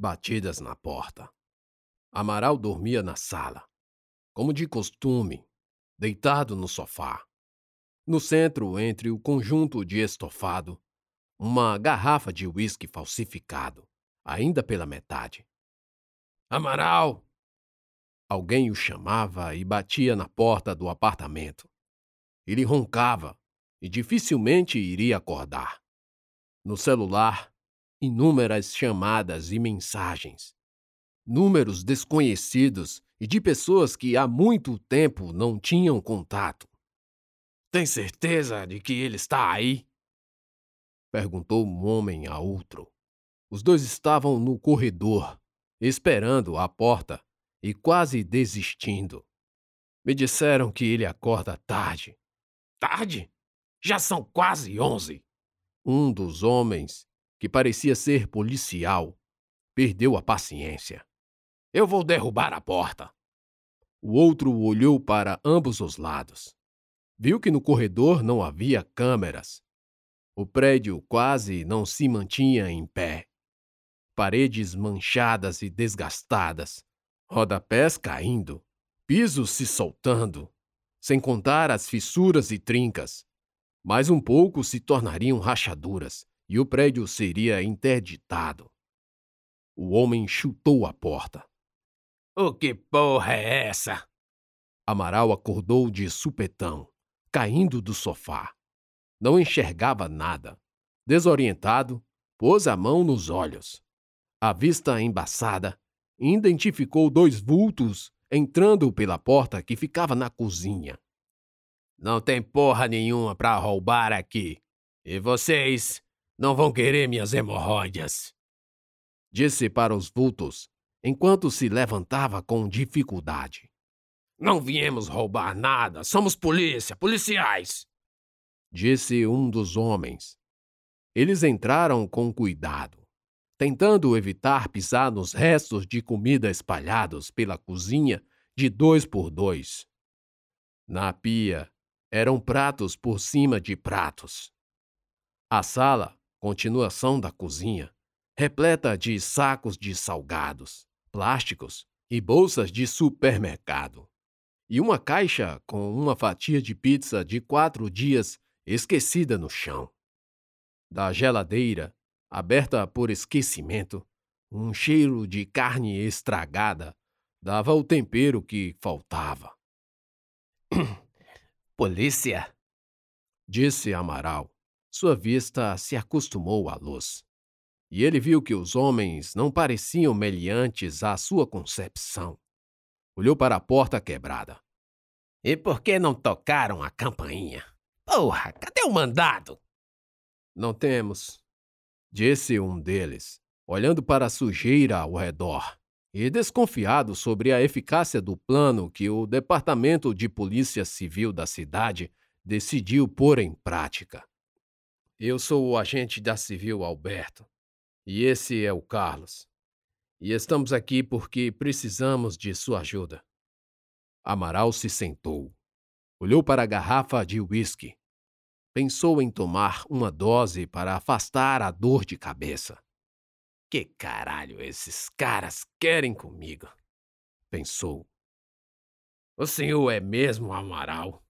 Batidas na porta. Amaral dormia na sala, como de costume, deitado no sofá. No centro, entre o conjunto de estofado, uma garrafa de uísque falsificado, ainda pela metade. Amaral! Alguém o chamava e batia na porta do apartamento. Ele roncava e dificilmente iria acordar. No celular, inúmeras chamadas e mensagens. Números desconhecidos e de pessoas que há muito tempo não tinham contato. Tem certeza de que ele está aí? Perguntou um homem a outro. Os dois estavam no corredor, esperando à porta e quase desistindo. Me disseram que ele acorda tarde. Tarde? Já são quase onze. Um dos homens, que parecia ser policial, perdeu a paciência. Eu vou derrubar a porta. O outro olhou para ambos os lados. Viu que no corredor não havia câmeras. O prédio quase não se mantinha em pé. Paredes manchadas e desgastadas, rodapés caindo, pisos se soltando, sem contar as fissuras e trincas. Mais um pouco se tornariam rachaduras e o prédio seria interditado. O homem chutou a porta. O que porra é essa? Amaral acordou de supetão, caindo do sofá. Não enxergava nada. Desorientado, pôs a mão nos olhos. A vista embaçada, identificou dois vultos entrando pela porta que ficava na cozinha. Não tem porra nenhuma para roubar aqui. E vocês não vão querer minhas hemorroidas. Disse para os vultos, enquanto se levantava com dificuldade. Não viemos roubar nada, somos polícia, policiais. Disse um dos homens. Eles entraram com cuidado, tentando evitar pisar nos restos de comida espalhados pela cozinha de dois por dois. Na pia eram pratos por cima de pratos. A sala continuação da cozinha, repleta de sacos de salgados, plásticos e bolsas de supermercado. E uma caixa com uma fatia de pizza de quatro dias esquecida no chão. Da geladeira, aberta por esquecimento, um cheiro de carne estragada dava o tempero que faltava. Polícia! Disse Amaral, sua vista se acostumou à luz. E ele viu que os homens não pareciam meliantes à sua concepção. Olhou para a porta quebrada. E por que não tocaram a campainha? Porra, cadê o mandado? Não temos, disse um deles, olhando para a sujeira ao redor e desconfiado sobre a eficácia do plano que o Departamento de Polícia Civil da cidade decidiu pôr em prática. Eu sou o agente da Civil Alberto. E esse é o Carlos. E estamos aqui porque precisamos de sua ajuda. Amaral se sentou. Olhou para a garrafa de uísque. Pensou em tomar uma dose para afastar a dor de cabeça. Que caralho esses caras querem comigo? Pensou. O senhor é mesmo Amaral?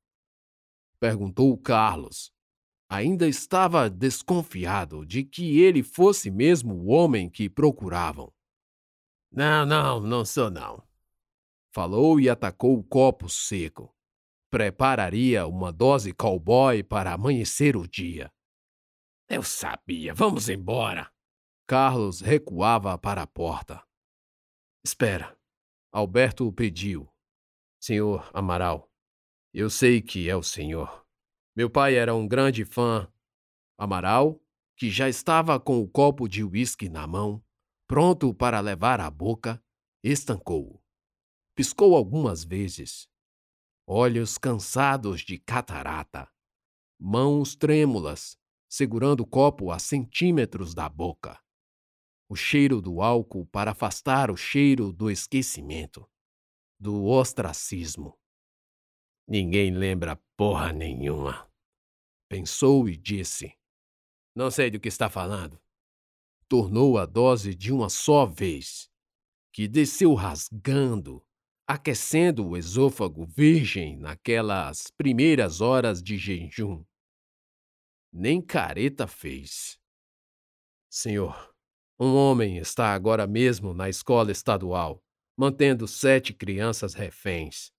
Perguntou Carlos, ainda estava desconfiado de que ele fosse mesmo o homem que procuravam. Não, não, não sou não. Falou e atacou o copo seco. Prepararia uma dose cowboy para amanhecer o dia. Eu sabia, vamos embora. Carlos recuava para a porta. Espera. Alberto pediu. Senhor Amaral, eu sei que é o senhor. Meu pai era um grande fã. Amaral, que já estava com o copo de uísque na mão, pronto para levar à boca, estancou. Piscou algumas vezes. Olhos cansados de catarata. Mãos trêmulas, segurando o copo a centímetros da boca. O cheiro do álcool para afastar o cheiro do esquecimento, do ostracismo. Ninguém lembra porra nenhuma. Pensou e disse: Não sei do que está falando. tornou a dose de uma só vez, que desceu rasgando, aquecendo o esôfago virgem naquelas primeiras horas de jejum. Nem careta fez. Senhor, um homem está agora mesmo na escola estadual, mantendo sete crianças reféns.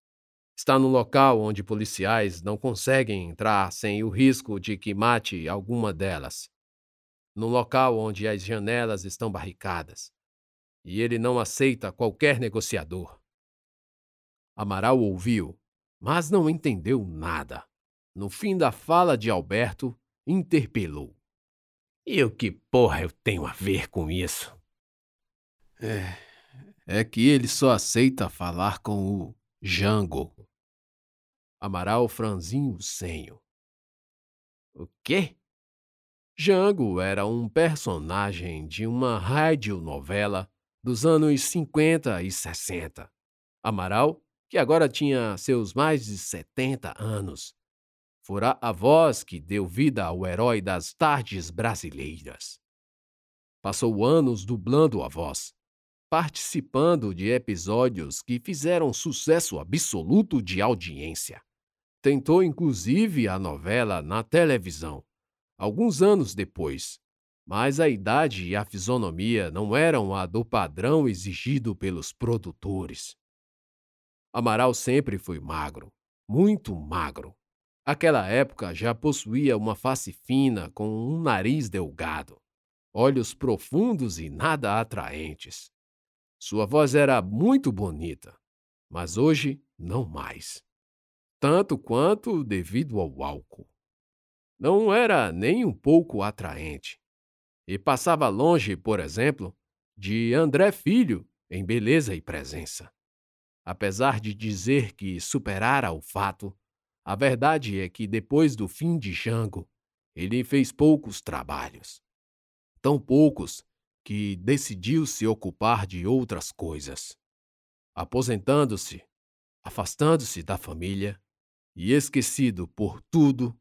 Está no local onde policiais não conseguem entrar sem o risco de que mate alguma delas. No local onde as janelas estão barricadas. E ele não aceita qualquer negociador. Amaral ouviu, mas não entendeu nada. No fim da fala de Alberto, interpelou. E o que porra eu tenho a ver com isso? É. É que ele só aceita falar com o Jango. Amaral franzinho o senho. O quê? Jango era um personagem de uma radionovela dos anos 50 e 60. Amaral, que agora tinha seus mais de 70 anos, fora a voz que deu vida ao herói das tardes brasileiras. Passou anos dublando a voz, participando de episódios que fizeram sucesso absoluto de audiência. Tentou inclusive a novela na televisão, alguns anos depois, mas a idade e a fisionomia não eram a do padrão exigido pelos produtores. Amaral sempre foi magro, muito magro. Aquela época já possuía uma face fina com um nariz delgado, olhos profundos e nada atraentes. Sua voz era muito bonita, mas hoje não mais tanto quanto devido ao álcool. Não era nem um pouco atraente. E passava longe, por exemplo, de André Filho em beleza e presença. Apesar de dizer que superara o fato, a verdade é que depois do fim de Jango, ele fez poucos trabalhos. Tão poucos que decidiu se ocupar de outras coisas. Aposentando-se, afastando-se da família, e esquecido por tudo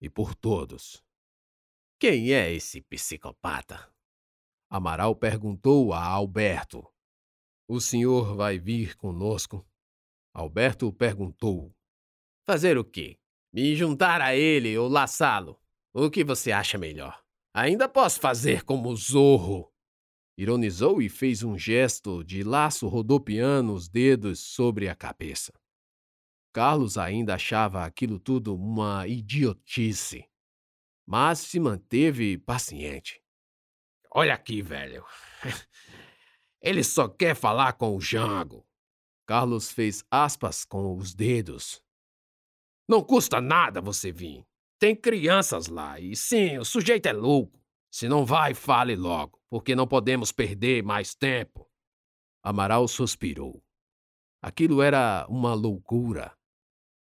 e por todos. Quem é esse psicopata? Amaral perguntou a Alberto. O senhor vai vir conosco? Alberto perguntou. Fazer o quê? Me juntar a ele ou laçá-lo? O que você acha melhor? Ainda posso fazer como Zorro. Ironizou e fez um gesto de laço rodopiando os dedos sobre a cabeça. Carlos ainda achava aquilo tudo uma idiotice, mas se manteve paciente. Olha aqui, velho. Ele só quer falar com o Jango. Carlos fez aspas com os dedos. Não custa nada você vir. Tem crianças lá e sim, o sujeito é louco. Se não vai, fale logo, porque não podemos perder mais tempo. Amaral suspirou. Aquilo era uma loucura.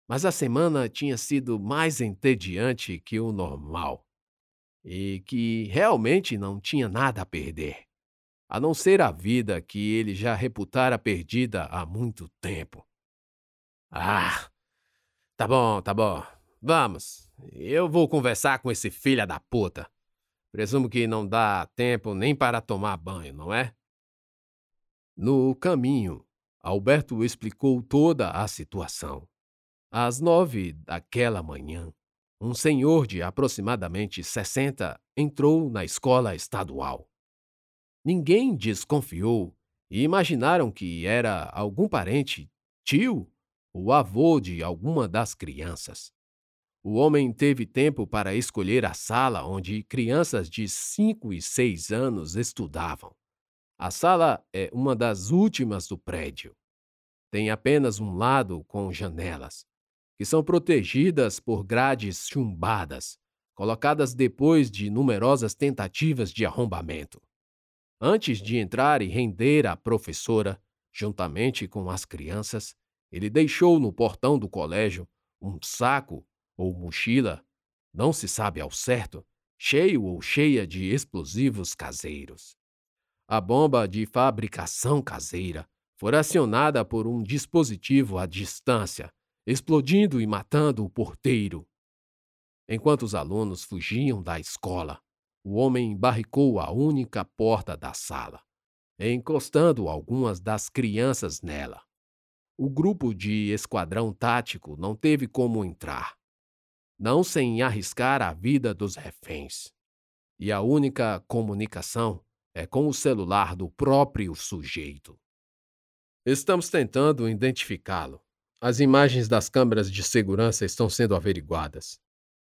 Mas a semana tinha sido mais entediante que o normal e que realmente não tinha nada a perder, a não ser a vida que ele já reputara perdida há muito tempo. Ah, tá bom, tá bom. Vamos, eu vou conversar com esse filho da puta. Presumo que não dá tempo nem para tomar banho, não é? No caminho, Alberto explicou toda a situação. Às nove daquela manhã, um senhor de aproximadamente sessenta entrou na escola estadual. Ninguém desconfiou e imaginaram que era algum parente, tio ou avô de alguma das crianças. O homem teve tempo para escolher a sala onde crianças de cinco e seis anos estudavam. A sala é uma das últimas do prédio. Tem apenas um lado com janelas que são protegidas por grades chumbadas, colocadas depois de numerosas tentativas de arrombamento. Antes de entrar e render a professora, juntamente com as crianças, ele deixou no portão do colégio um saco ou mochila, não se sabe ao certo, cheio ou cheia de explosivos caseiros. A bomba de fabricação caseira foi acionada por um dispositivo à distância explodindo e matando o porteiro. Enquanto os alunos fugiam da escola, o homem barricou a única porta da sala, encostando algumas das crianças nela. O grupo de esquadrão tático não teve como entrar, não sem arriscar a vida dos reféns. E a única comunicação é com o celular do próprio sujeito. Estamos tentando identificá-lo. As imagens das câmeras de segurança estão sendo averiguadas,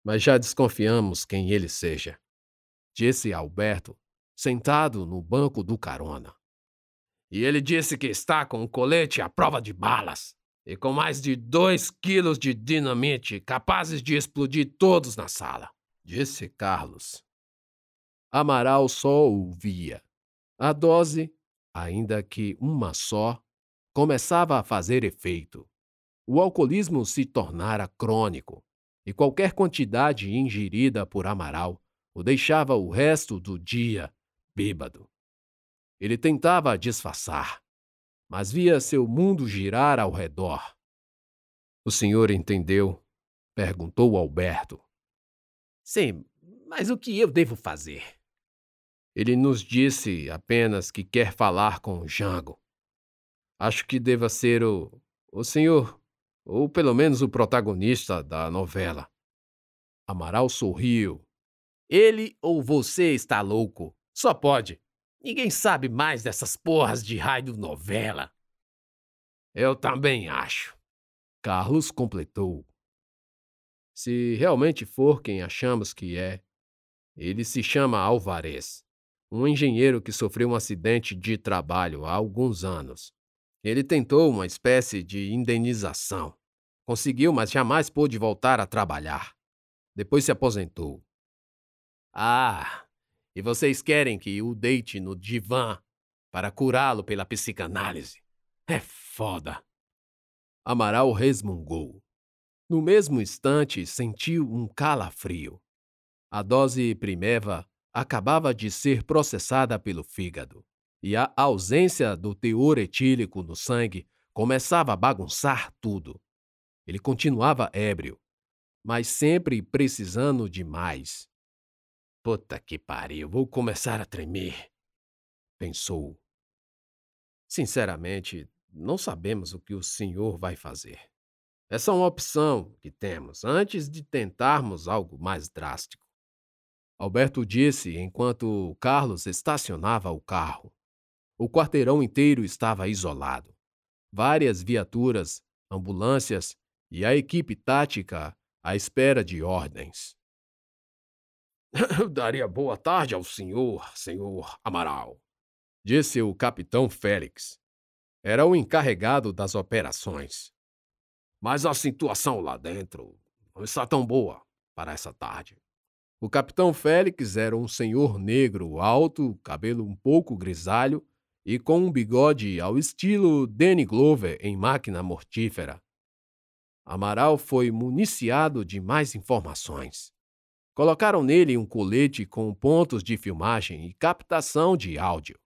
mas já desconfiamos quem ele seja disse Alberto, sentado no banco do carona. E ele disse que está com um colete à prova de balas e com mais de dois quilos de dinamite capazes de explodir todos na sala, disse Carlos. Amaral só ouvia. A dose, ainda que uma só, começava a fazer efeito. O alcoolismo se tornara crônico, e qualquer quantidade ingerida por Amaral o deixava o resto do dia bêbado. Ele tentava disfarçar, mas via seu mundo girar ao redor. O senhor entendeu? perguntou Alberto. Sim, mas o que eu devo fazer? Ele nos disse apenas que quer falar com Jango. Acho que deva ser o, o senhor, ou pelo menos o protagonista da novela. Amaral sorriu ele ou você está louco. Só pode. Ninguém sabe mais dessas porras de raio novela. Eu também acho. Carlos completou. Se realmente for quem achamos que é, ele se chama Alvarez, um engenheiro que sofreu um acidente de trabalho há alguns anos. Ele tentou uma espécie de indenização. Conseguiu, mas jamais pôde voltar a trabalhar. Depois se aposentou. Ah, e vocês querem que o deite no divã para curá-lo pela psicanálise? É foda. Amaral resmungou. No mesmo instante, sentiu um calafrio. A dose primeva acabava de ser processada pelo fígado, e a ausência do teor etílico no sangue começava a bagunçar tudo. Ele continuava ébrio, mas sempre precisando de mais. Puta que pariu, vou começar a tremer. Pensou. Sinceramente, não sabemos o que o senhor vai fazer. Essa é uma opção que temos antes de tentarmos algo mais drástico. Alberto disse enquanto Carlos estacionava o carro. O quarteirão inteiro estava isolado. Várias viaturas, ambulâncias e a equipe tática à espera de ordens. Eu daria boa tarde ao senhor, senhor Amaral, disse o capitão Félix. Era o encarregado das operações. Mas a situação lá dentro não está tão boa para essa tarde. O capitão Félix era um senhor negro, alto, cabelo um pouco grisalho e com um bigode ao estilo Danny Glover em Máquina Mortífera. Amaral foi municiado de mais informações. Colocaram nele um colete com pontos de filmagem e captação de áudio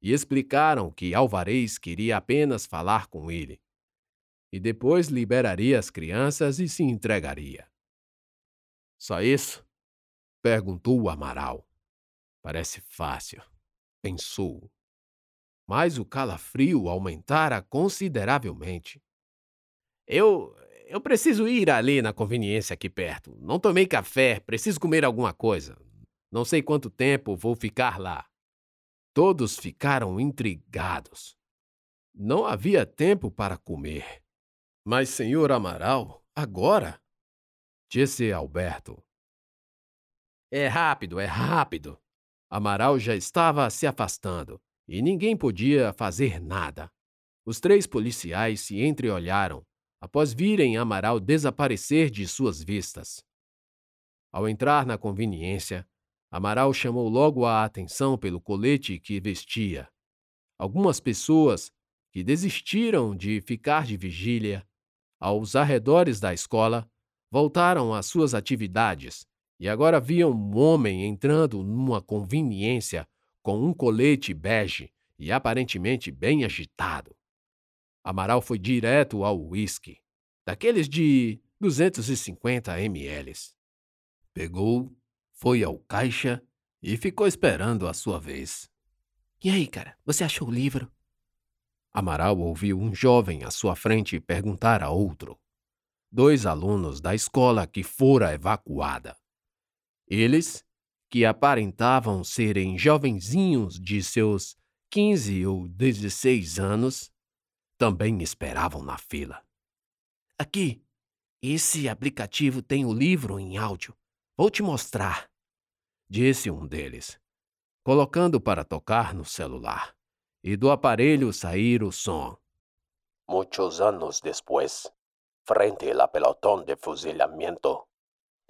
e explicaram que Alvarez queria apenas falar com ele. E depois liberaria as crianças e se entregaria. Só isso? perguntou Amaral. Parece fácil, pensou. Mas o calafrio aumentara consideravelmente. Eu eu preciso ir ali na conveniência aqui perto. Não tomei café, preciso comer alguma coisa. Não sei quanto tempo vou ficar lá. Todos ficaram intrigados. Não havia tempo para comer. Mas, senhor Amaral, agora? Disse Alberto. É rápido, é rápido. Amaral já estava se afastando e ninguém podia fazer nada. Os três policiais se entreolharam após virem Amaral desaparecer de suas vistas. Ao entrar na conveniência, Amaral chamou logo a atenção pelo colete que vestia. Algumas pessoas que desistiram de ficar de vigília aos arredores da escola voltaram às suas atividades e agora viam um homem entrando numa conveniência com um colete bege e aparentemente bem agitado. Amaral foi direto ao uísque, daqueles de 250 ml. Pegou, foi ao caixa e ficou esperando a sua vez. E aí, cara, você achou o livro? Amaral ouviu um jovem à sua frente perguntar a outro. Dois alunos da escola que fora evacuada. Eles, que aparentavam serem jovenzinhos de seus 15 ou 16 anos, também esperavam na fila. Aqui, esse aplicativo tem o livro em áudio. Vou te mostrar, disse um deles, colocando para tocar no celular, e do aparelho sair o som. Muitos anos depois, frente ao pelotão de fuzilamento,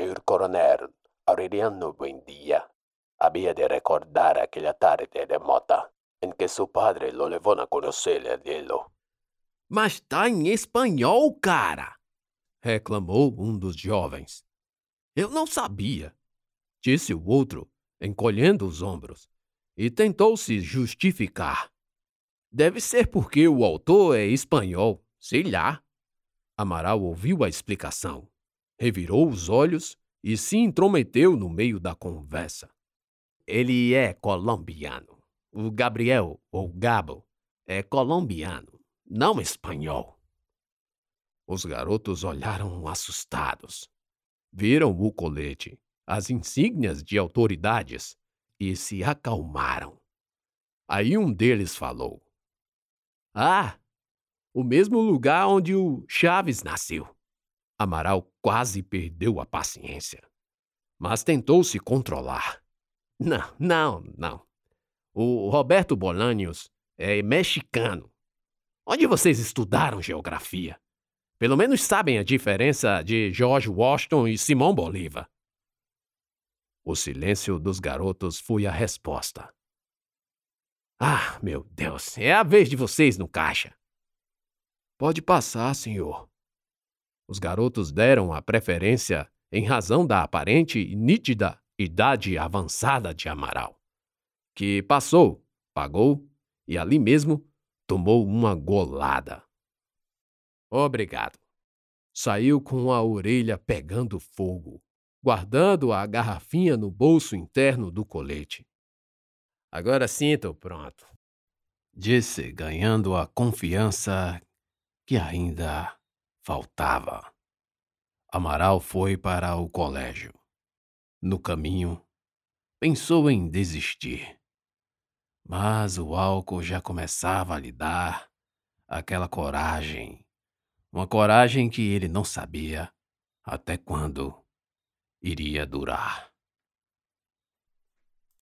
o coronel Aureliano Buendia havia de recordar aquela tarde remota em que seu padre lo levou a conhecer el hielo. Mas tá em espanhol, cara! reclamou um dos jovens. Eu não sabia, disse o outro, encolhendo os ombros, e tentou se justificar. Deve ser porque o autor é espanhol, sei lá. Amaral ouviu a explicação, revirou os olhos e se intrometeu no meio da conversa. Ele é colombiano. O Gabriel, ou Gabo, é colombiano, não espanhol. Os garotos olharam assustados. Viram o colete, as insígnias de autoridades e se acalmaram. Aí um deles falou: Ah, o mesmo lugar onde o Chaves nasceu. Amaral quase perdeu a paciência, mas tentou se controlar. Não, não, não. O Roberto Bolanios é mexicano. Onde vocês estudaram geografia? Pelo menos sabem a diferença de George Washington e Simão Bolívar. O silêncio dos garotos foi a resposta. Ah, meu Deus, é a vez de vocês no caixa. Pode passar, senhor. Os garotos deram a preferência em razão da aparente e nítida idade avançada de Amaral, que passou, pagou e ali mesmo tomou uma golada. Obrigado. Saiu com a orelha pegando fogo, guardando a garrafinha no bolso interno do colete. Agora sinto pronto. Disse, ganhando a confiança que ainda faltava. Amaral foi para o colégio. No caminho, pensou em desistir. Mas o álcool já começava a lhe dar aquela coragem, uma coragem que ele não sabia até quando iria durar.